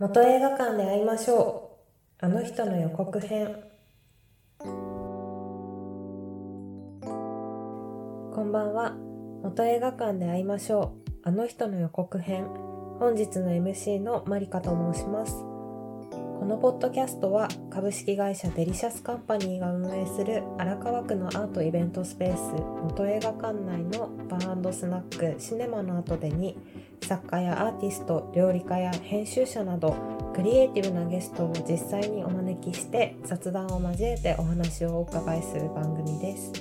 元映画館で会いましょう。あの人の予告編。こんばんは。元映画館で会いましょう。あの人の予告編。本日の MC のマリカと申します。このポッドキャストは株式会社デリシャスカンパニーが運営する荒川区のアートイベントスペース元映画館内のバースナックシネマの後でに作家やアーティスト料理家や編集者などクリエイティブなゲストを実際にお招きして雑談を交えてお話をお伺いする番組です。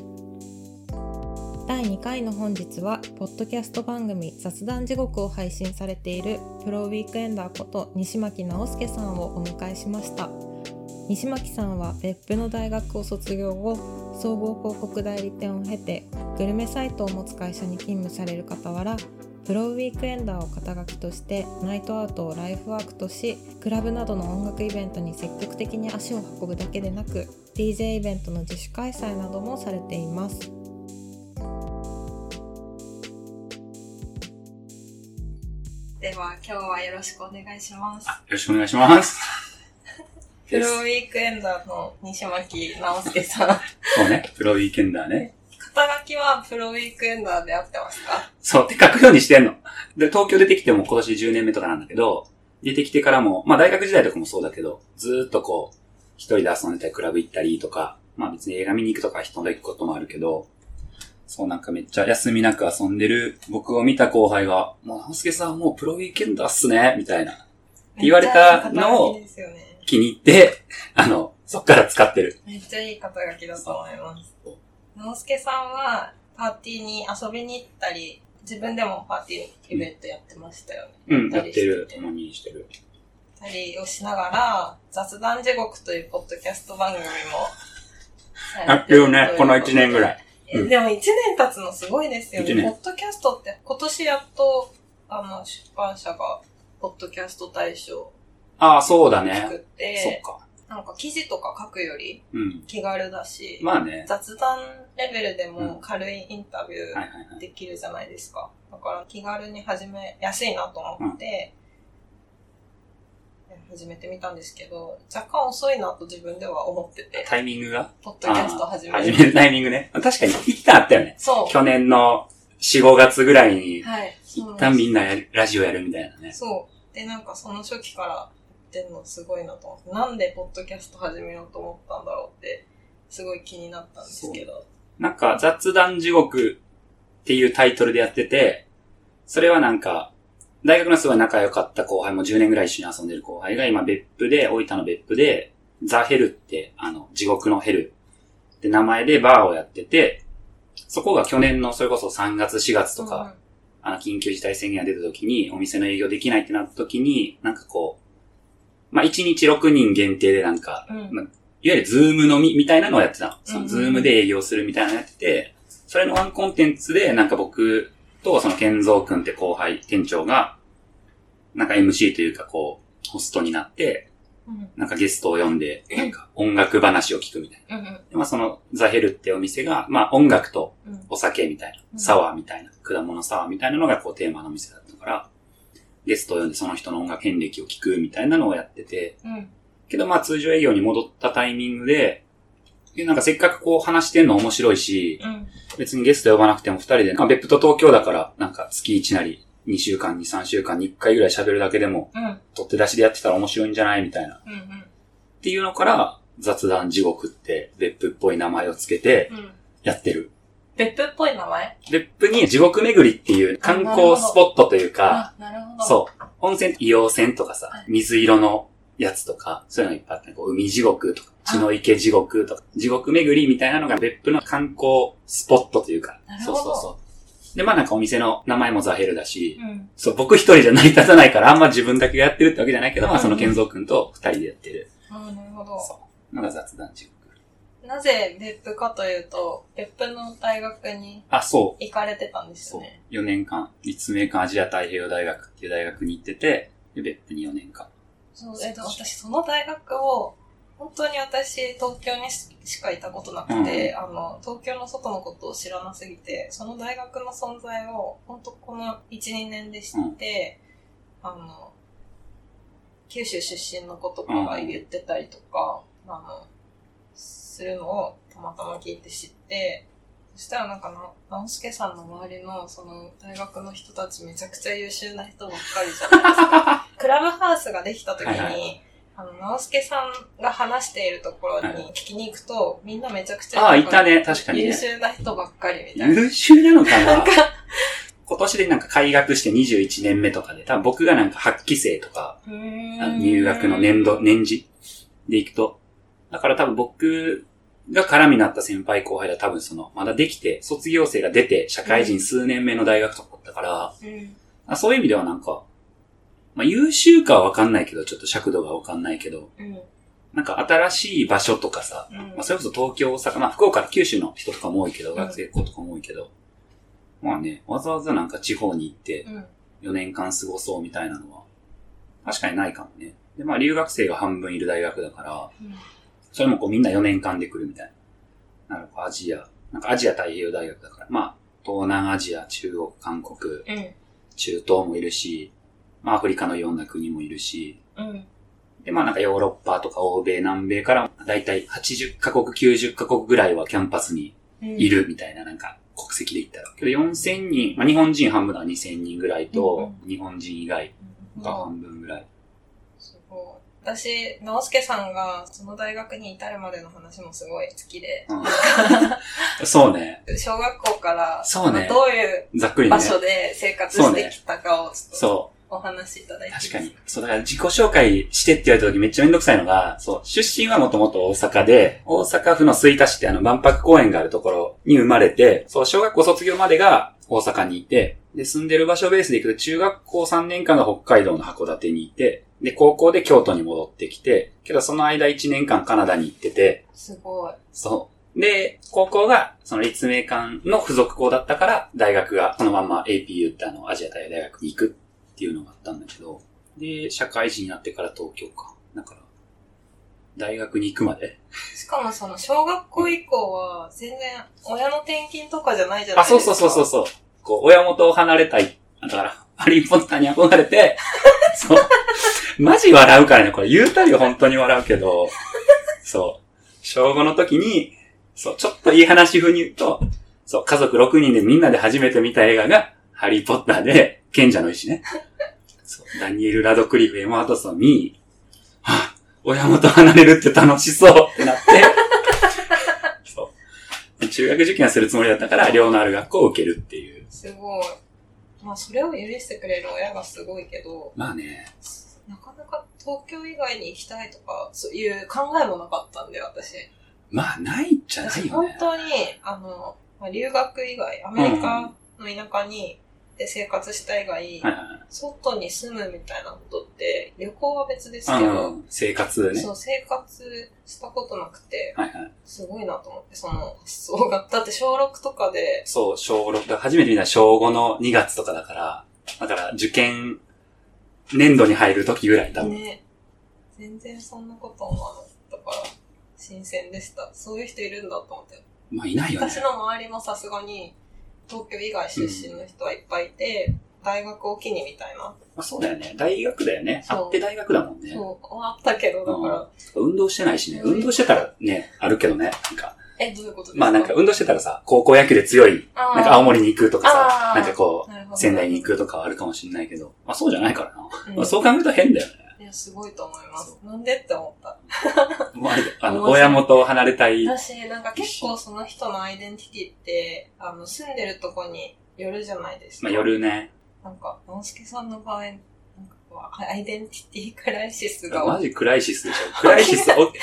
第2回の本日はポッドキャスト番組雑談地獄を配信されているプロウィークエンダーこと西巻直介さんをお迎えしました。西巻さんは別府の大学を卒業後総合広告代理店を経てグルメサイトを持つ会社に勤務される傍ら Pro Weekender を肩書きとして night out をライフワークとしクラブなどの音楽イベントに積極的に足を運ぶだけでなく DJ イベントの自主開催などもされています。では今日はよろしくお願いします。よろしくお願いします。Pro Weekender の西牧直祐さん。そうねプロウィークエンダーね。肩書きはプロウィークエンダーで合ってますか？そうって書くようにしてんの。で、東京出てきても今年10年目とかなんだけど、出てきてからも、まあ大学時代とかもそうだけど、ずーっとこう、一人で遊んでたりクラブ行ったりとか、まあ別に映画見に行くとか人と行くこともあるけど、そうなんかめっちゃ休みなく遊んでる僕を見た後輩が、もう、直輔さんもうプロウィークエンダーっすね、みたいな。って言われたのを気に入って、あの、そっから使ってる。めっちゃいい肩書きだと思います。直輔さんは、パーティーに遊びに行ったり、自分でもパーティーイベントやってましたよね。うん、やってる。共にしてる。たりをしながら、雑談地獄というポッドキャスト番組もやってるね、この1年ぐらい。うん、でも1年経つのすごいですよね。ポッドキャストって今年やっと、あの、出版社が、ポッドキャスト大賞。ああ、そうだね。作って、そっか。なんか記事とか書くより気軽だし、うん、まあね。雑談レベルでも軽いインタビューできるじゃないですか。だから気軽に始めやすいなと思って、うん、始めてみたんですけど、若干遅いなと自分では思ってて。タイミングが？ポッドキャスト始める。始めるタイミングね。確かに一旦あったよね。そう。去年の4、5月ぐらいに、はい。一旦みんなラジオやるみたいなね。そう。で、なんかその初期からってんのすごいなと思って、なんでポッドキャスト始めようと思ったんだろうって、すごい気になったんですけど。なんか、雑談地獄っていうタイトルでやってて、それはなんか、大学のすごい仲良かった後輩も10年ぐらい一緒に遊んでる後輩が今別府で、大分の別府で、ザ・ヘルって、あの、地獄のヘルって名前でバーをやってて、そこが去年のそれこそ3月4月とか、うん、あの、緊急事態宣言が出た時に、お店の営業できないってなった時に、なんかこう、まあ、1日6人限定でなんか、うん、まあ、いわゆるズーム飲みみたいなのをやってたの。そのズームで営業するみたいなのやってて、それのワンコンテンツでなんか僕とその健三くんって後輩、店長が、なんか MC というかこう、ホストになって、なんかゲストを呼んで、なんか音楽話を聞くみたいな。まあそのザヘルってお店が、まあ音楽とお酒みたいな、サワーみたいな、果物サワーみたいなのがこうテーマの店だったから、ゲストを呼んでその人の音楽遍歴を聞くみたいなのをやってて、うん、けどまあ通常営業に戻ったタイミングで、なんかせっかくこう話してんの面白いし、うん、別にゲスト呼ばなくても二人で、まあ別府と東京だからなんか月1なり2週間に3週間に1回ぐらい喋るだけでも、うん、取って出しでやってたら面白いんじゃないみたいな、うんうん。っていうのから雑談地獄って別府っぽい名前をつけてやってる。別府っぽい名前？別府に地獄巡りっていう観光スポットというか、なるほど。そう。温泉、硫黄泉とかさ、水色のやつとか、そういうのいっぱいあって、こう海地獄とか、血の池地獄とか、地獄巡りみたいなのが別府の観光スポットというか、そうそうそう。で、まあなんかお店の名前もザヘルだし、うん、そう、僕一人じゃ成り立たないから、あんま自分だけがやってるってわけじゃないけど、まあその健三くんと二人でやってる。ああ、なるほど。そう。のが雑談地獄。なぜ別府かというと、別府の大学にあ、そう。行かれてたんですよね。4年間、立命館アジア太平洋大学っていう大学に行ってて、で別府に4年間。そう、えっと、私その大学を、本当に私、東京にしかいたことなくて、うん、あの、東京の外のことを知らなすぎて、その大学の存在を、本当この1、2年で知って、うん、あの、九州出身の子とかが言ってたりとか、あの、するのをたまたま聞いて知って、そしたらなんかな、直輔さんの周りのその大学の人たちめちゃくちゃ優秀な人ばっかりじゃないですか。クラブハウスができた時に、はいはいあの、直輔さんが話しているところにはい聞きに行くと、みんなめちゃくちゃああ、いたね、確かに優ね。秀な人ばっかりみたいな。優秀なのかな？なんか、今年でなんか開学して21年目とかで、多分僕がなんか8期生とか、入学の年度、年次で行くと。だから多分僕が絡みになった先輩後輩は多分その、まだできて、卒業生が出て、社会人数年目の大学とかだったから、うん。あそういう意味ではなんか、まあ優秀かはわかんないけど、ちょっと尺度がわかんないけど、うん。なんか新しい場所とかさ、うんまあそれこそ東京、大阪、まあ福岡、九州の人とかも多いけど、ん学生子とかも多いけど、まあね、わざわざなんか地方に行ってうん。4年間過ごそうみたいなのは、確かにないかもね。で、まあ留学生が半分いる大学だから、うん。それもこうみんな4年間で来るみたいな。なんかアジア、なんかアジア太平洋大学だから、まあ東南アジア、中国、韓国、うん。中東もいるし、まあアフリカのいろんな国もいるし、うん。で、まあなんかヨーロッパとか欧米、南米からだいたい80カ国、90カ国ぐらいはキャンパスにうん。いるみたいななんか国籍で言ったら。けど4000人、まあ日本人半分だから2000人ぐらいと、日本人以外がうん半分ぐらい。私、直輔さんがその大学に至るまでの話もすごい好きで、うん、そうね。小学校から、そうねどういうざっくりね。場所で生活してきたかをちょっとそお話しいただいて確かに。そう、だから自己紹介してって言われた時めっちゃめんどくさいのが、そう、出身はもともと大阪で、大阪府の吹田市ってあの万博公園があるところに生まれて、そう、小学校卒業までが大阪にいて、で、住んでる場所ベースで行くと中学校3年間が北海道の函館にいて、で、高校で京都に戻ってきて、けどその間1年間カナダに行ってて、すごい。そう。で、高校が、その立命館の付属校だったから、大学がそのまんま APU ってあの、アジア大大学に行くっていうのがあったんだけど、で、社会人になってから東京か。だから、大学に行くまで。しかもその小学校以降は全然親の転勤とかじゃないじゃないあ、ですか。そうそうそうそうそう。こう、親元を離れたい。だから、ハリーポッターに憧れて、そう。マジ笑うからね、これ言うたり本当に笑うけど、そう。小5の時に、そう、ちょっといい話風に言うと、そう、家族6人でみんなで初めて見た映画が、ハリーポッターで、賢者の石ね。そう、ダニエル・ラドクリフ、エマ・ワトソンに、はぁ、親元離れるって楽しそうってなって、そう。中学受験はするつもりだったから、寮のある学校を受けるっていう。すごい。まあそれを許してくれる親がすごいけど、まあね、なかなか東京以外に行きたいとか、そういう考えもなかったんで、私。まあないんじゃない私よね。本当に、あの、まあ、留学以外、アメリカの田舎に、で生活した以外、はいはい外に住むみたいなことって、旅行は別ですはい。けど、うん、生活ね。そう、生活したことなくて、はいはい。すごいなと思って、その発想が。だって小6とかで、そう、小6、だから初めて見た小5の2月とかだから、だから受験年度に入る時ぐらい多分。ね、全然そんなこと思わなかったから、新鮮でした。そういう人いるんだと思って。まあいないよね私。の周りもさすがに、東京以外出身の人はいっぱいいて、大学を機にみたいな。まあそうだよね。大学だよね。あって大学だもんね。そう、あったけど、だから、運動してないしね。うん運動してたらね、あるけどね。なんか、え、どういうことですか？まあなんか運動してたらさ、高校野球で強い、なんか青森に行くとかさ、なんかこう、仙台に行くとかはあるかもしれないけど、まあそうじゃないからな。うんまあそう考えると変だよね。いや、すごいと思います。なんでって思った。まあ、あの、親元を離れたい。私、なんか結構その人のアイデンティティって、あの、住んでるとこによるじゃないですか。まあ夜ね。なんか、直輔さんの場合、なんかこう、アイデンティティクライシスがマジクライシスでしょ。クライシス、お だから、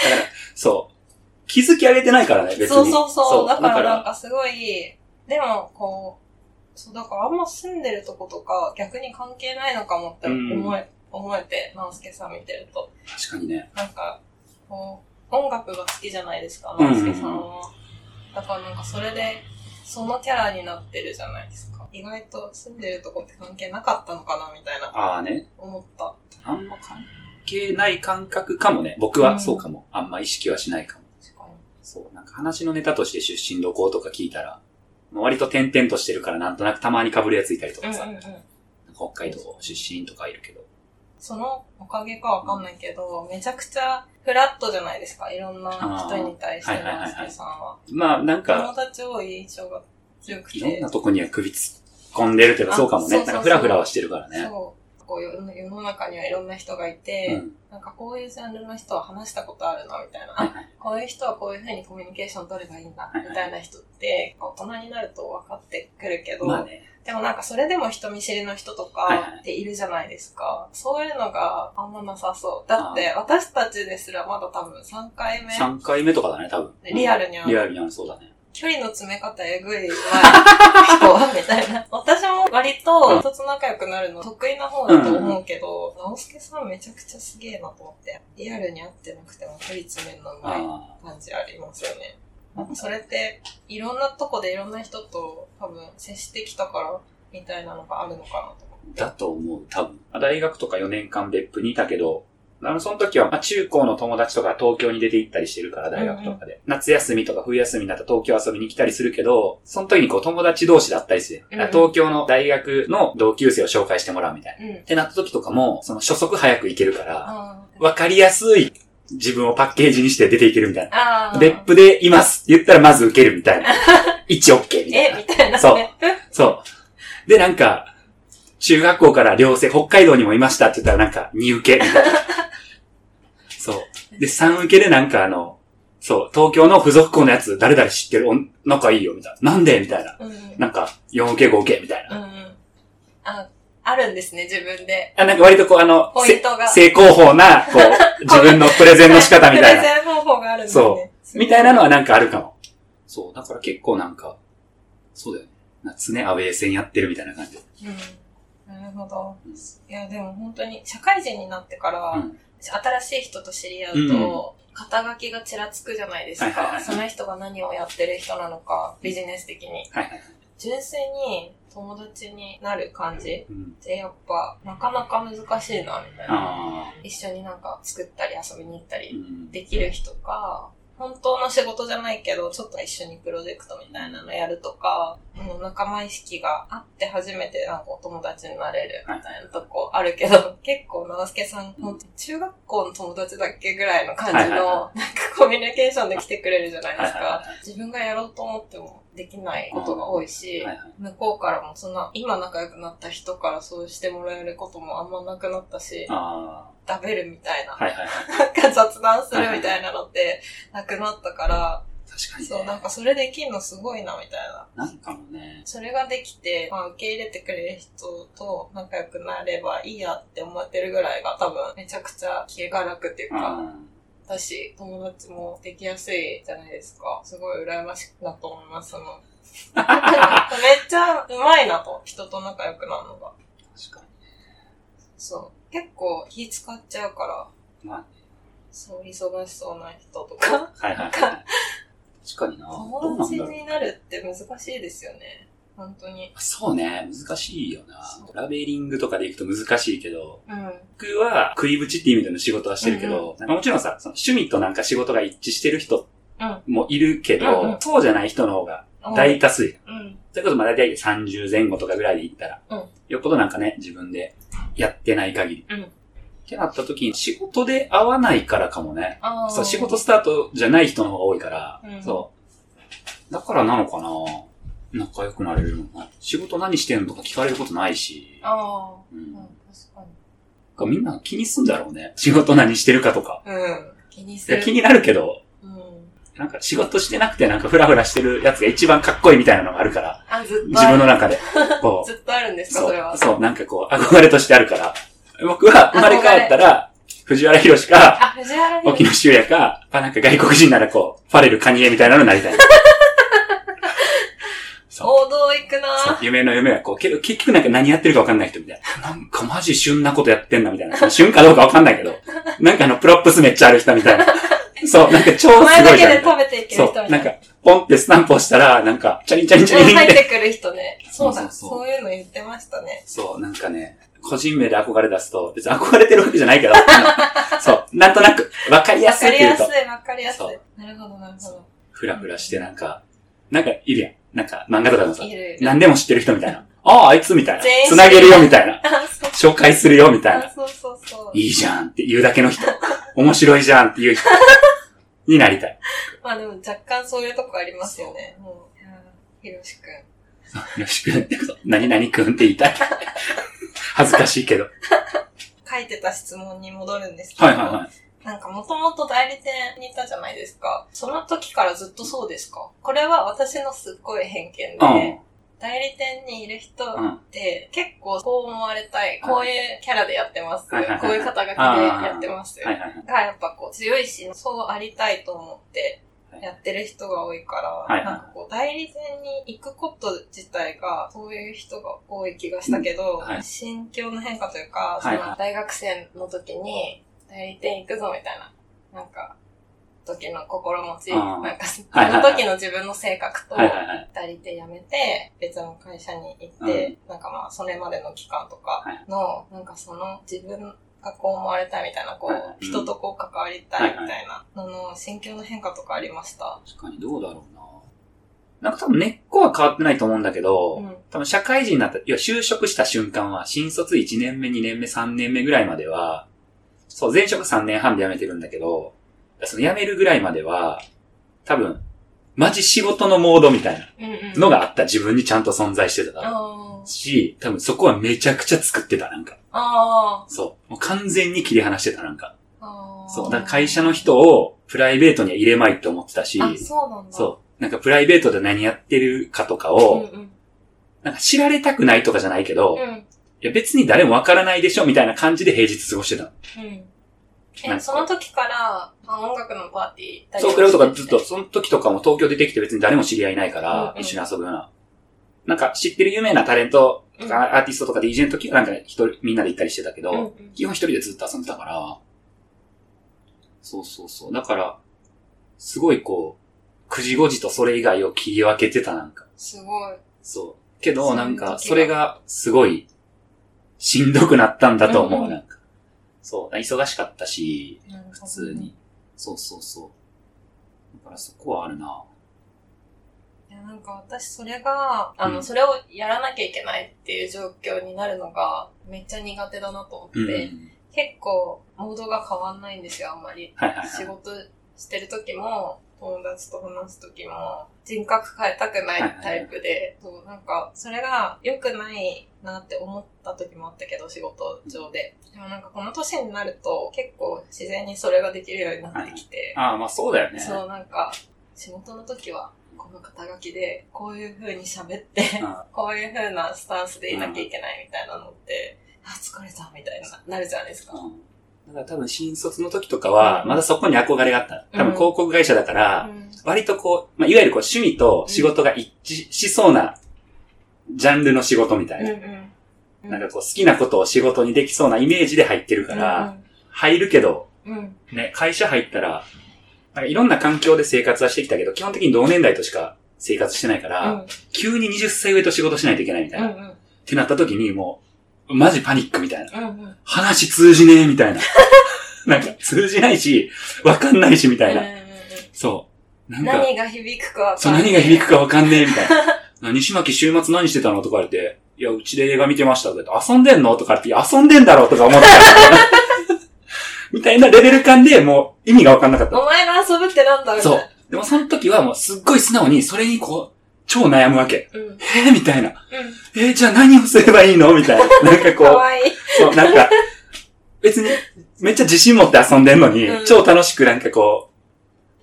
そう。気づき上げてないからね、別に。そうそうそう。だからなんかすごい、でもこう、そうだからあんま住んでるとことか逆に関係ないのかもって思え、思えて、直輔さん見てると。ら確かにね。なんか、こう、音楽が好きじゃないですか、うんうん直輔さんは。だからなんかそれで、そのキャラになってるじゃないですか。意外と住んでるとこって関係なかったのかな、みたいな、ああね。思った。あんま関係ない感覚かもね。僕はそうかも。あんま意識はしないかも。そう。なんか話のネタとして出身どことか聞いたら、まあ割と点々としてるからなんとなくたまに被るやついたりとかさ、うんうんうん。北海道出身とかいるけど。そのおかげかわかんないけど、めちゃくちゃフラットじゃないですか。いろんな人に対して、あーはいはいはいはいナスケさんは。まあ、なん友か、達多い印象が強くて。いろんなとこには首突っ込んでるっていうか、そうかもね。なんかフラフラはしてるからね。そう。こう世の中にはいろんな人がいて、うん。なんかこういうジャンルの人は話したことあるな、みたいな。はいはい。こういう人はこういうふうにコミュニケーション取ればいいんだ、みたいな人って、大人になると分かってくるけど、まあね。でもなんかそれでも人見知りの人とはいはいかっているじゃないですか。そういうのがあんまなさそう。だって私たちですらまだ多分3回目、3回目とかだね、多分。リアルにはリアルにはそうだね。距離の詰め方えぐい 人みたいな。私も割と人と仲良くなるの得意な方だと思うけど、直輔さんめちゃくちゃすげえなと思って。リアルに会ってなくても距離詰めるのうまいあ感じありますよね。なんかそれって、いろんなとこでいろんな人と多分接してきたから、みたいなのがあるのかなと思って。あ。だと思う、多分。大学とか4年間別府にいたけど、あの、その時は、まあ、中高の友達とか東京に出て行ったりしてるから、大学とかで。夏休みとか冬休みになったら東京遊びに来たりするけど、その時にこう友達同士だったりする。うんうん東京の大学の同級生を紹介してもらうみたいな。うんっ。てなった時とかも、その初速早く行けるから、あわかりやすい自分をパッケージにして出ていけるみたいな。別府でいますって言ったらまず受けるみたいな。1 OK みたいえ、な。みたいな、ね。そうそう。で、なんか、中学校から寮生、北海道にもいましたって言ったらなんか2受けみたいな。そう。で、3受けでなんかあの、そう、東京の付属校のやつ誰々知ってる？お仲いいよみたいな。なんでみたいな。うんうん。なんか、4受け5受けみたいな。うんうん。あ、あるんですね、自分で。あなんか割とこうあの、ポイントがせ正攻法な、こう、自分のプレゼンの仕方みたいな。プレゼン方法があるんですね。そうみたいなのはなんかあるかも。そう、だから結構なんか、そうだよね。夏ね、アウェー戦やってるみたいな感じ。うん。なるほどうん。いや、でも本当に、社会人になってから、うん。新しい人と知り合ううんと、肩書きがちらつくじゃないですか。はいはいはいその人が何をやってる人なのか、ビジネス的に。はい。純粋に友達になる感じうん。ってやっぱ、なかなか難しいな、みたいな。一緒になんか作ったり遊びに行ったうりん。できる人か、本当の仕事じゃないけど、ちょっと一緒にプロジェクトみたいなのやるとか、仲間意識があって初めてなんかお友達になれるみたいなとこあるけど、結構直輔さん、本当中学校の友達だっけぐらいの感じの、なんかコミュニケーションで来てくれるじゃないですか。自分がやろうと思ってもできないことが多いし、はいはい。向こうからもそんな、今仲良くなった人からそうしてもらえることもあんまなくなったし、あ食べるみたいなあ。、はいはいはい。なんか雑談するみたいなのってなくなったから、確かにそう、なんね。かそれできんのすごいなみたいな。なんかもね。それができて、まあ、受け入れてくれる人と仲良くなればいいやって思ってるぐらいが多分めちゃくちゃ気が楽っていうか、うん。だし、友達もできやすいじゃないですか。すごい羨ましいなと思います。その めっちゃうまいなと、人と仲良くなるのが。確かそう。結構気使っちゃうから、に。まあね。そう、忙しそうな人とか。はいはいはい。確かにな。友達。になるって難しいですよね。本当に。そうね、難しいよな。ラベリングとかでいくと難しいけど、うん。僕は食いぶちっていう意味での仕事はしてるけど、もちろんさ、その趣味となんか仕事が一致してる人うん。もいるけど、うんうんそうじゃない人の方が大多数。うん。それこそまあ大体30前後とかぐらいでいったら、うんよっぽどなんかね、自分でやってない限り。うんってなった時に仕事で合わないからかもね。そう、仕事スタートじゃない人の方が多いから、うんそう。だからなのかな仲良くなれるのか。仕事何してんのとか聞かれることないし。ああ。ううんん、確かに。みんな気にすんだろうね。仕事何してるかとか。うん。気にする。いや気になるけど、うん。なんか仕事してなくてなんかフラフラしてるやつが一番かっこいいみたいなのがあるから、あ、ずっと。自分の中で。こう ずっとあるんですか、そそれは。う、そう、なんかこう、憧れとしてあるから。僕は生まれ変わったら、藤原ヒロシか、あ、藤原沖野修也か、あなんか外国人ならこう、ファレルカニエみたいなのになりたい。王道行くな夢の夢はこう、けど結局なんか何やってるかわかんない人みたいな。なんかマジ旬なことやってんなみたいな。旬かどうかわかんないけど、なんかあの、 props めっちゃある人みたいな。そう、なんか超すおご前だけで。食べていける人みたな。ないんか、ポンってスタンプ押したら、なんか、チャリンチャリンチャリン。入ってくる人ね。そうだ、そういうの言ってましたね。そう、なんかね、個人名で憧れ出すと、別に憧れてるわけじゃないけど、そう、なんとなく、わかりやわすいって言うとかりやす、い、わかりやすい。なるほど、なるほど。ふらふらしてなんか、なんかいるやん。なんか漫画とかでもさ。何でも知ってる人みたいな。ああ、あいつみたいな全。員つなげるよみたいな。紹介するよみたいな。あそうそうそう。いいじゃんって言うだけの人。面白いじゃんっていう人 になりたい。まあでも若干そういうとこありますよね。もう、ひろしくん。よろしくってこと。何々くんって言いたい。恥ずかしいけど。書いてた質問に戻るんですけど、はいはいはい。なんかもともと代理店にいたじゃないですか。その時からずっとそうですか？これは私のすっごい偏見で、うん。代理店にいる人うん。って結構こう思われたい、こういうキャラでやってます、はいこういう肩書きでやってます、はい。がやっぱこう強いし、そうありたいと思ってやってる人が多いから、なんかこう代理店に行くこと自体がそういう人が多い気がしたけど、はい。心境の変化というか、その大学生の時に代理店行くぞみたいな、なんか、時の心持ち、なんか、その時の自分の性格と。代理店辞めて、別の会社に行って、なんかまあ、それまでの期間とかの、なんかその自分がこう思われたいみたいな、こう、人とこう関わりたいみたいなのの心境の変化とかありました？確かにどうだろうな。なんか多分根っこは変わってないと思うんだけど、うん。多分社会人になった、いや、就職した瞬間は、新卒1年目、2年目、3年目ぐらいまでは、そう、前職3年半で辞めてるんだけど、その辞めるぐらいまでは、多分、マジ仕事のモードみたいな。のがあった自分にちゃんと存在してたし、多分そこはめちゃくちゃ作ってた、なんか。あそう。もう完全に切り離してた、なんか。そう。だから会社の人をプライベートには入れまいって思ってたし、あ、そうなんだ。そう。なんかプライベートで何やってるかとかうんを、うん。なんか知られたくないとかじゃないけど、いうん。や別に誰もわからないでしょみたいな感じで平日過ごしてたの。うん。え、なんかその時から、あ音楽のパーティー行ったりそう、クラブとかずっと、その時とかも東京出てきて別に誰も知り合いないからうんう、ん一緒に遊ぶような。なんか知ってる有名なタレントとかアーティストとか DJ の時はなんか一人、みんなで行ったりしてたけど、うんうん基本一人でずっと遊んでたから、そうそうそう。だから、すごいこう、9時5時とそれ以外を切り分けてたなんか。すごい。そう。けど、そういう時がなんか、それがすごい、しんどくなったんだと思う、なんか。そう。忙しかったし、普通に。。そうそうそう。だからそこはあるな。いや、なんか私それが、あの、うんそれをやらなきゃいけないっていう状況になるのが、めっちゃ苦手だなと思って、うん。結構、モードが変わんないんですよ、あんまり。はいはいはい。仕事してる時も、友達と話す時も、人格変えたくないタイプで、そう、なんか、それが良くないなって思った時もあったけど、仕事上で。でもなんかこの年になると、結構自然にそれができるようになってきて、ああ、まあそうだよね。そう、なんか、仕事の時は、この肩書きで、こういう風に喋って、うんこういう風なスタンスでいなきゃいけないみたいなのって、あ、疲れたみたいな、なるじゃないですか。うんだから多分新卒の時とかは、うんまだそこに憧れがあった。多分うん広告会社だから、うん割とこう、まあ、いわゆるこう趣味と仕事が一致しそうなジャンルの仕事みたいな。なんかこう好きなことを仕事にできそうなイメージで入ってるから、入るけど。ね、会社入ったら、なんかいろんな環境で生活はしてきたけど、基本的に同年代としか生活してないから、うん急に20歳上と仕事しないといけないみたいな。っ。てなった時にもう、マジパニックみたいな。うんうん。話通じねえみたいな。なんか通じないし、わかんないしみたいな。そう。なんか、何が響くかわそう、かんない。何が響くかわかんねえみたいな。西巻週末何してたのとか言われて、いや、うちで映画見てました遊んでんのとか言って、遊んでんだろとか思ってた。みたいなレベル感でもう意味がわかんなかった。お前の遊ぶってなんだみたそ。いうでもその時はもうすっごい素直にそれにこう、超悩むわけ。な。うん。うん。えー、みたいな。えー、じゃあ何をすればいいの？みたいな。なんかこう、かわいい。そう、なんか、別に、めっちゃ自信持って遊んでんのに、うん超楽しくなんかこ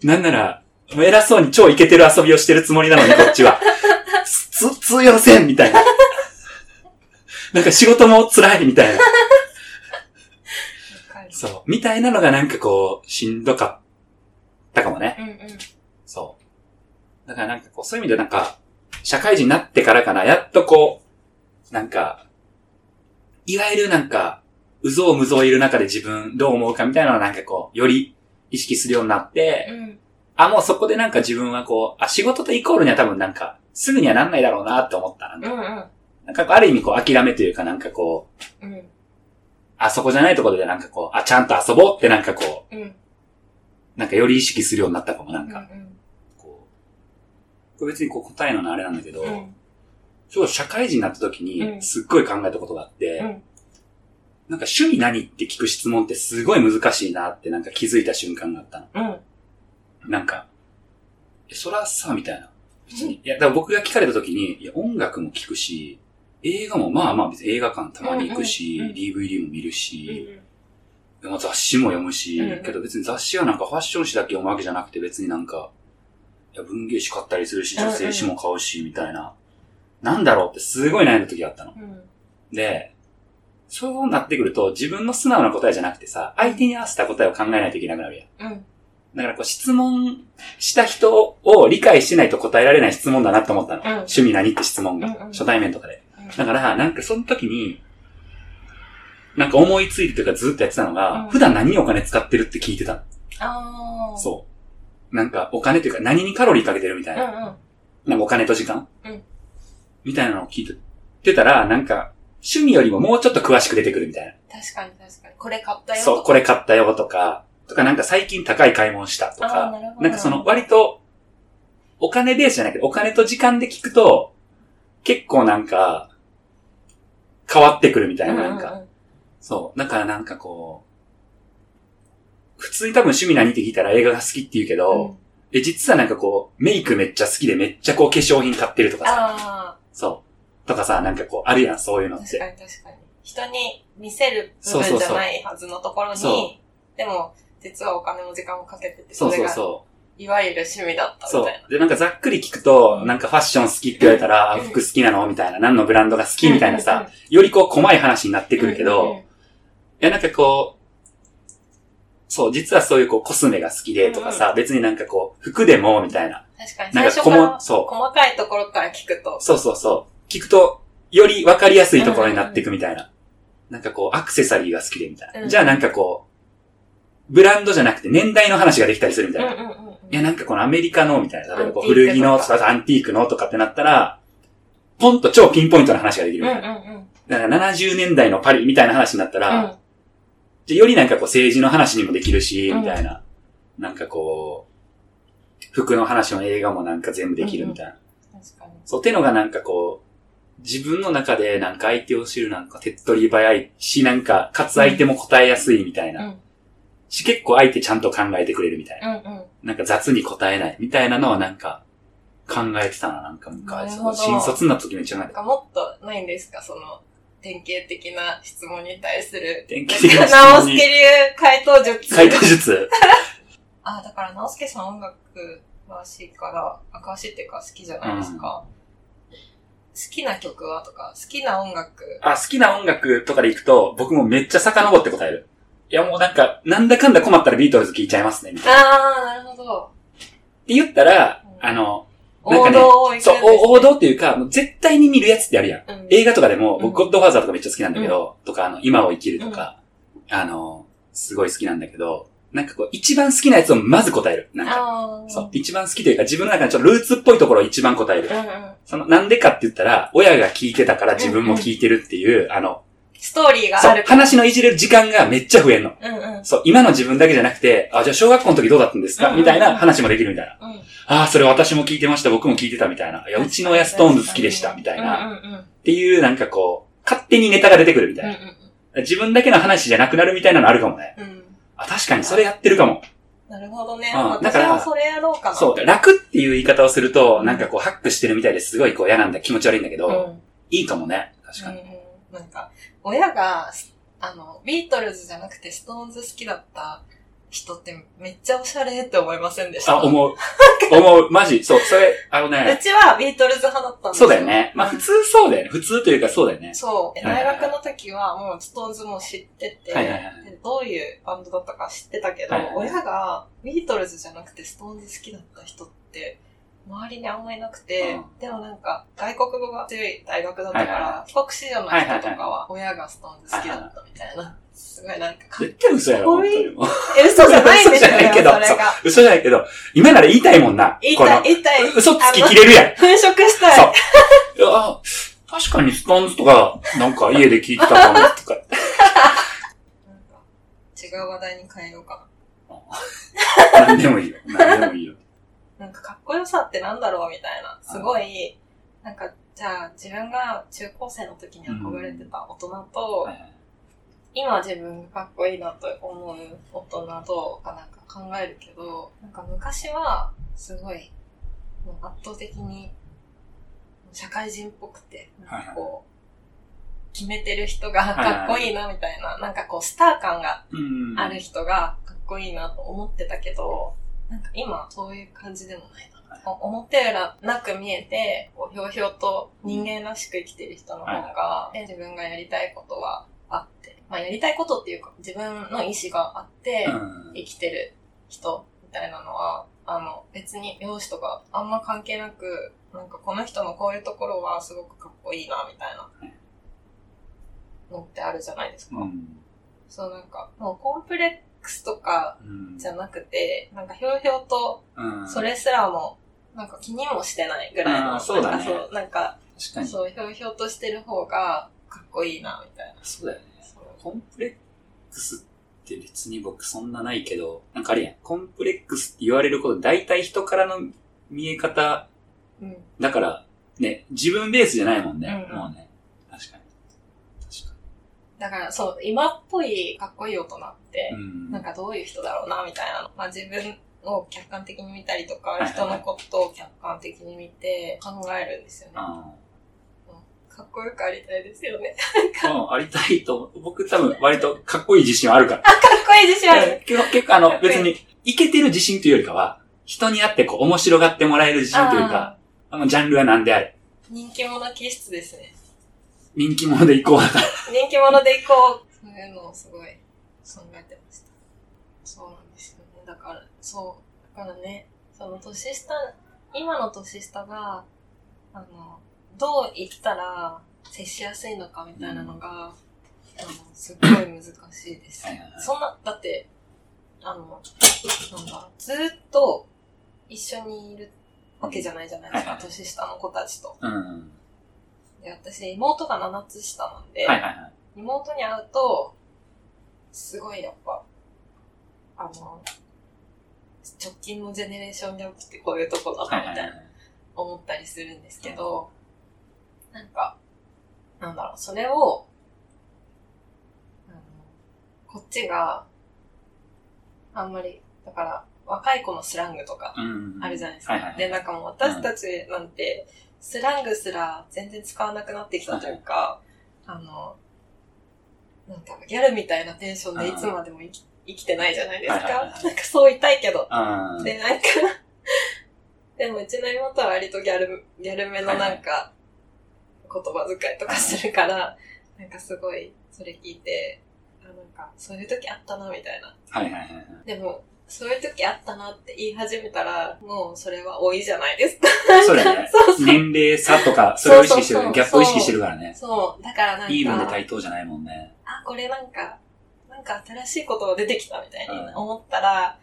う、なんなら、偉そうに超イケてる遊びをしてるつもりなのに、こっちは。つ、つ通用せんみたいな。なんか仕事も辛いみたいな。そう。みたいなのがなんかこう、しんどかったかもね。うんうん。そう。だからなんかこう、そういう意味でなんか、社会人になってからかな、やっとこう、なんか、いわゆるなんか、うぞうむぞういる中で自分どう思うかみたいなのをなんかこう、より意識するようになって、うん。あ、もうそこでなんか自分はこう、あ、仕事とイコールには多分なんか、すぐにはなんないだろうなって思った。なんかうんうん。なんかある意味こう、諦めというかなんかこう、うん。あそこじゃないところでなんかこう、あ、ちゃんと遊ぼうってなんかこうん。う、なんかより意識するようになったかもなんか、うんこう、これ別にこう答えのあれなんだけど、うん。ちょうど社会人になった時うに、んすっごい考えたことがあって、うん。なんか趣味何って聞く質問ってすごい難しいなってなんか気づいた瞬間があったの。うん。なんか、え、そらさ、みたいな。別に。いや、だから僕が聞かれた時に、いや、音楽も聞くし、映画もまあまあ別に映画館たまに行くし、うんうんうん DVD も見るし、うん。まあ雑誌も読むし、うんうんけど別に雑誌はなんかファッション誌だけ読むわけじゃなくて別になんか、いや、文芸誌買ったりするし、女性誌も買うし、みたいな。なんだろうってすごい悩んだ時があったの。うん。で、そうなってくると自分の素直な答えじゃなくてさ、相手に合わせた答えを考えないといけなくなるやん。うん。だからこう質問した人を理解してないと答えられない質問だなと思ったの。うん趣味何って質問が、うんうん初対面とかで。うんだから、なんかその時に、なんか思いついてというかずっとやってたのが、うん普段何にお金使ってるって聞いてたの。ああ。そう。なんかお金というか何にカロリーかけてるみたいな。うんうん。なんかお金と時間？うんみたいなのを聞いてたら、なんか趣味よりももうちょっと詳しく出てくるみたいな。確かに確かに。これ買ったよ。そう、これ買ったよとか、とかなんか最近高い買い物したとか、ななんかその割と、お金ベースじゃないけど、お金と時間で聞くと、結構なんか、変わってくるみたいな、なんか。うんうんうんそう。だからなんかこう、普通に多分趣味何って聞いたら映画が好きって言うけど、え、実はなんかこう、メイクめっちゃ好きでめっちゃこう化粧品買ってるとかさ、あそう。とかさ、なんかこう、あるやん、そういうのあ、って。確かに確かに。人に見せる部分じゃないはずのところに、そう。でも、実はお金も時間もかけてて、そうそれが、そう。そいわゆる趣味だったう。そみたいな。う。で、なんかざっくり聞くと、なんかファッション好きって言われたら、あ服好きなの？みたいな、何のブランドが好き？みたいなさ、よりこう、細い話になってくるけど、いや、なんかこう、そう、実はそういうこう、コスメが好きでとかさ、別になんかこう、服でも、みたいな。確かに、なんかこもそう細かいところから聞くと、そうそうそう。聞くと、より分かりやすいところになっていくみたいな。なんかこう、アクセサリーが好きでみたいな。うんじゃあなんかこう、ブランドじゃなくて年代の話ができたりするみたいな。いうんうんうんうん。や、なんかこのアメリカの、みたいな。例えばこう古着のとかアンティークのとかってなったら、ポンと超ピンポイントな話ができるうんみたいな。うんうん。だから70年代のパリみたいな話になったら、うんじゃあよりなんかこう政治の話にもできるし、うんみたいな。なんかこう、服の話も映画もなんか全部できるみたいな。確かに。そう、ってのがなんかこう、自分の中でなんか相手を知るなんか手っ取り早いし、なんか、かつ相手も答えやすいみたいな。うんし、結構相手ちゃんと考えてくれるみたいな。うんうん。なんか雑に答えないみたいなのはなんか、考えてたな、なんかな昔。新卒になった時めっちゃ考えてた。なんかもっとないんですか？その、典型的な質問に対する。典型的な質直問に輔流回答術。回答術。あ、だから直輔さん音楽詳しいから、あ詳しいっていうか好きじゃないですか。好きな曲はとか、好きな音楽。あ、好きな音楽とかで行くと、僕もめっちゃ遡って答える。いやもうなんか、なんだかんだ困ったらビートルズ聞いちゃいますね、みたいな。あー、なるほど。って言ったら、うんあの、なんか王ねそう王道っていうか、もう絶対に見るやつってあるやん。うん。映画とかでも、うん僕、ゴッドファーザーとかめっちゃ好きなんだけど、とか、あの、今を生きるとか、あの、すごい好きなんだけど、なんかこう、一番好きなやつをまず答える。なんか。そう、一番好きというか、自分の中でちょっとルーツっぽいところを一番答える。うんうん。その、なんでかって言ったら、親が聞いてたから自分も聞いてるっていう、あの、ストーリーがある。話のいじれる時間がめっちゃ増えんの。うんうん。そう、今の自分だけじゃなくて、あ、じゃあ小学校の時どうだったんですか、うんみたいな話もできるみたいな。うん。ああ、それ私も聞いてました、僕も聞いてたみたいな。いや、うちの親ストーンズ好きでした、みたいな。うんうんうん。っていう、なんかこう、勝手にネタが出てくるみたいうんうな。ん自分だけの話じゃなくなるみたいなのあるかもね。うん。うん。あ、確かにそれやってるかも。なるほどね。うんだ私からもそれやろうかな。そう、楽っていう言い方をすると、なんかこう、ハックしてるみたいですごいこう嫌なんだ、気持ち悪いんだけど、うん。いいかもね。確かに。うんうんなんか、親が、あの、ビートルズじゃなくてストーンズ好きだった人ってめっちゃおしゃれって思いませんでした？あ、思う。思う。マジ。そう、それ、あのうね、ちはビートルズ派だったんですそうだよね。まあうん普通そうだよね。普通というかそうだよね。そう。大学の時はもうストーンズも知ってて、はいはいはいでどういうバンドだったか知ってたけど、はいはいはい親がビートルズじゃなくてストーンズ好きだった人って、周りにあんまいなくて、うんでもなんか外国語が強い大学だったから、帰国子女の人とかは親がストーンズ好きだったみたいな。すごいなんかかっ絶対嘘やろ、本当にもう。え、嘘じゃないんですよ、嘘じゃないけど。嘘じゃないけど、今なら言いたいもんな。言いたい、言いたい。嘘つききれるやん。粉飾したい。そう。いや、あ確かにストーンズとか、なんか家で聞いてたかも、とか。なんか違う話題に変えようか 何でもいいよ。何でもいいよ。な。なんかかっこよさってなんだろうみたいな。すごい、なんか、じゃあ自分が中高生の時に憧れてた大人と、今自分がかっこいいなと思う大人とかなんか考えるけど、なんか昔はすごい、もう圧倒的に社会人っぽくて、なんかこう、決めてる人がかっこいいなみたいな、なんかこうスター感がうん。ある人がかっこいいなと思ってたけど、なんか今そういう感じでもないな。表裏なく見えて、こうひょうひょうと人間らしく生きてる人の方が、で自分がやりたいことはあって、まあやりたいことっていうか自分の意志があってうん。生きてる人みたいなのは、あの別に容姿とかあんま関係なく、なんかこの人のこういうところはすごくかっこいいなみたいなのってあるじゃないですか。うん。そうなんか、もうコンプレックスとかうん。じゃなくて、なんかひょうひょうと、うん。それすらも、なんか気にもしてないぐらいの、そうだねなんかそう、なんか、確かに。そう、ひょうひょうとしてる方がかっこいいな、みたいな。そうだよね。コンプレックスって別に僕そんなないけど、なんかあれやん。コンプレックスって言われること、大体人からの見え方、うん。だから、ね、自分ベースじゃないもんね。うんうんもうね。だからそう、今っぽいかっこいい大人って。なんかどういう人だろうな、みたいなの。まあ自分を客観的に見たりとか、人のことを客観的に見て考えるんですよね。あかっこよくありたいですよね。あ。うん、ありたいと、僕多分割とかっこいい自信はあるから。かっこいい自信ある。結構、結構あの、別に、いけてる自信というよりかは、人に会ってこう、面白がってもらえる自信というか、あの、ジャンルは何であれ？人気者気質ですね。人気者で行こうだから。人気者で行こう。そういうのをすごい考えてました。そうなんですよね。だから、そう。だからね、その年下、今の年下が、あの、どう言ったら接しやすいのかみたいなのが、あの、すっごい難しいです。はいはいはいそんな、だって、あの、なんだ、ずーっと一緒にいるわけじゃないじゃないですか、はいはい年下の子たちと。うん。で、私、妹が7つ下なんで、はいはいはい。妹に会うと、すごいやっぱ、あの、直近のジェネレーションギャップってこういうとこだなみたいな。思ったりするんですけど、なんか、なんだろう、それを、あのこっちが、あんまり、だから、若い子のスラングとかうん。あるじゃないですか。で、なんかもう私たちなんて、スラングすら全然使わなくなってきたというか、あの、なんかギャルみたいなテンションでいつまでも生き生きてないじゃないですか。はいはいはいなんかそう言いたいけど。うん。で、なんか、でもうちの妹は割とギャル、ギャルめのなんか、言葉遣いとかするから、なんかすごい、それ聞いて、あ、なんか、そういう時あったな、みたいな。はいはいはいはい。でも、そういう時あったなって言い始めたら、もうそれは多いじゃないですか。そうだよね。そうそう。年齢差とか、それを意識してる。そうそうそうギャップを意識してるからね。そう。だからなんか、イーブンで対等じゃないもんね。あ、これなんか、なんか新しいことが出てきたみたいにうん思ったら、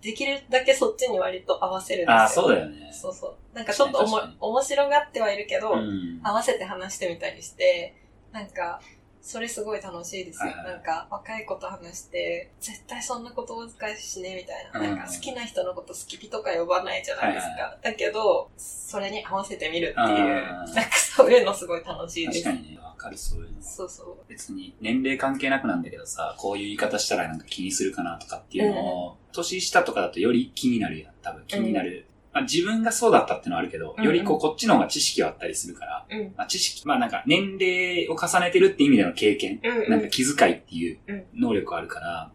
できるだけそっちに割と合わせるんですよ。ああ、そうだよね。そうそう。なんかちょっとおも面白がってはいるけど、うん。合わせて話してみたりして、なんか、それすごい楽しいですよ。はいはいなんか、若い子と話して、絶対そんな言葉遣いしね、みたいな。うんなんか、好きな人のこと好きピとか呼ばないじゃないですか。はいはだけど、それに合わせてみるっていう、うんなんかそういうのすごい楽しいです。確かにね、わかる、そういうの。そうそう。別に年齢関係なくなんだけどさ、こういう言い方したらなんか気にするかなとかっていうのを、年下とかだとより気になるやん、多分気になる。まあ、自分がそうだったっていうのはあるけど、うんよりこうこっちの方が知識はあったりするから、うん。まあ、知識、まあなんか年齢を重ねてるって意味での経験、うん、うん。なんか気遣いっていううん能力あるから、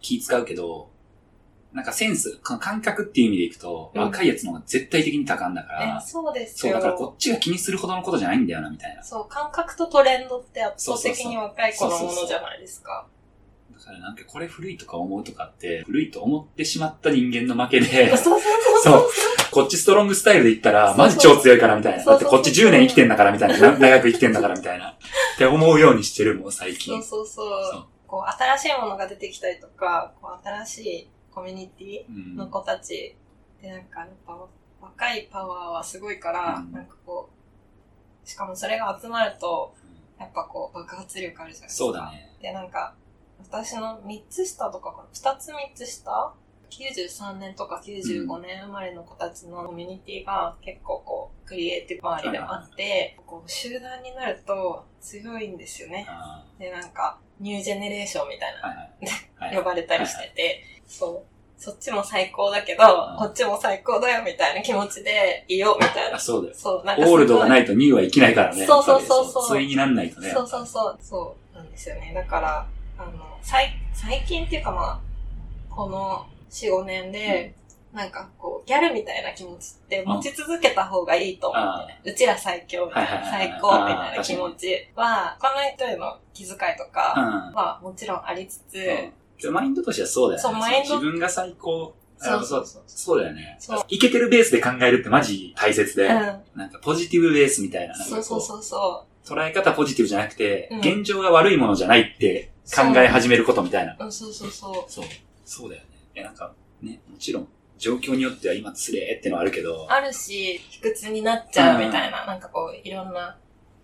気使うけど、なんかセンス、感覚っていう意味でいくと、うん若いやつの方が絶対的に多感だから、えそうですそう、よ。だからこっちが気にするほどのことじゃないんだよな、みたいな。そう、感覚とトレンドって圧倒的に若い子のものじゃないですか。だからなんかこれ古いとか思うとかって、古いと思ってしまった人間の負けでそう、そうそうそそうう。こっちストロングスタイルで言ったら、マジ超強いからみたいな。だってこっち10年生きてんだからみたいな。な 長く生きてんだからみたいな。って思うようにしてるもん、最そ近う。そうそう。そうこう、新しいものが出てきたりとか、こう、新しいコミュニティうんの子たちで、なんか、やっぱ、若いパワーはすごいから、うんなんかこう、しかもそれが集まると、やっぱこう、爆発力あるじゃないですか。そうだ。ね。で、なんか、私の3つ下とかかな、2つ3つ下 ?93 年とか95年生まれの子たちのコミュニティが結構こう、クリエイティブ周りでもあって、こう集団になると強いんですよね。あで、なんか、ニュージェネレーションみたい。な、はい呼ばれたりしてて、そう、そっちも最高だけど、んこっちも最高だよみたいな気持ちでいようみたいな。あそうだよ。そう、なんオールドがい。ないと2位は生きないからね。そうそうそうそうやっぱり対になんないとね。そうそうそう、そうなんですよね。だから、あの、最、最近っていうかまあ、この4、5年で、なんかこう、ギャルみたいな気持ちって持ち続けた方がいいと思って、うちら最強みたいな、最高みたいな気持ちは、他の人への気遣いとかうん。はもちろんありつつ、うん。マインドとしてはそうだよね。そうマインド自分が最高。あそうそうそうそうだよね。いけてるベースで考えるってマジ大切で、うん。なんかポジティブベースみたいな。そうそうそうそ捉え方ポジティブじゃなくて、うん現状が悪いものじゃないって考え始めることみたいな。う。うん、そうそうそう。そう。そうだよね。え、なんか、ね、もちろん、状況によっては今つれーってのはあるけど、あるし、卑屈になっちゃうみたいな、なんかこう、いろんな、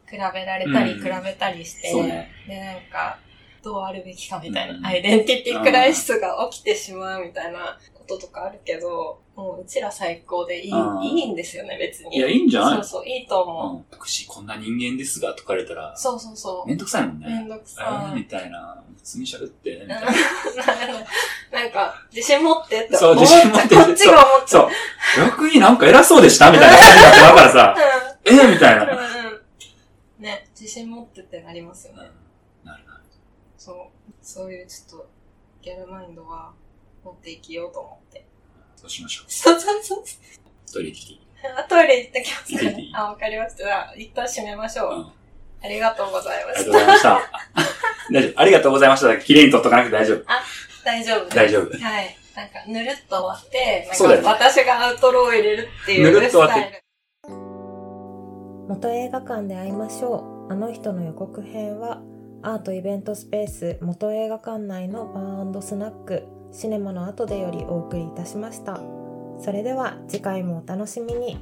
比べられたり、うん比べたりして、そうね。で、なんか、どうあるべきかみたいな、うんアイデンティティクライシスが起きてしまうみたいなこととかあるけど、もううちら最高でいい、うんいいんですよね、別に。いや、いいんじゃない？そうそう、いいと思う。うん。私こんな人間ですが、とか言われたら、そうそうそう。めんどくさいもんね。めんどくえさー、い。みたいな。普通に喋って、みたいな。なんか、自信持ってってそう思っち。自信持ってこっちが思っちゃう。そう。逆になんか偉そうでしたみたいな感じになってだからさ、えー、みたいな。うんうんうんね、自信持ってってなりますよね。なるなる。そう。そういうちょっと、ギャルマインドは持って生きようと思って。そうしましょう。そうそうそう。トイレ行ってきていいあトイレ行ってきます行ってきていい？あ、わかりました。じゃあ、一旦閉めましょう。うん。ありがとうございまありがとうごした。ざいました。大丈夫。ありがとうございました。綺麗に撮っとかなくて大丈夫。大丈夫です。大丈夫。はい。なんか、ぬるっと終わって、なんか、私がアウトローを入れるっていうぬるっと終わってスタイル。元映画館で会いましょう。あの人の予告編は、アートイベントスペース元映画館内のバースナック、シネマの後でよりお送りいたしました。それでは次回もお楽しみに。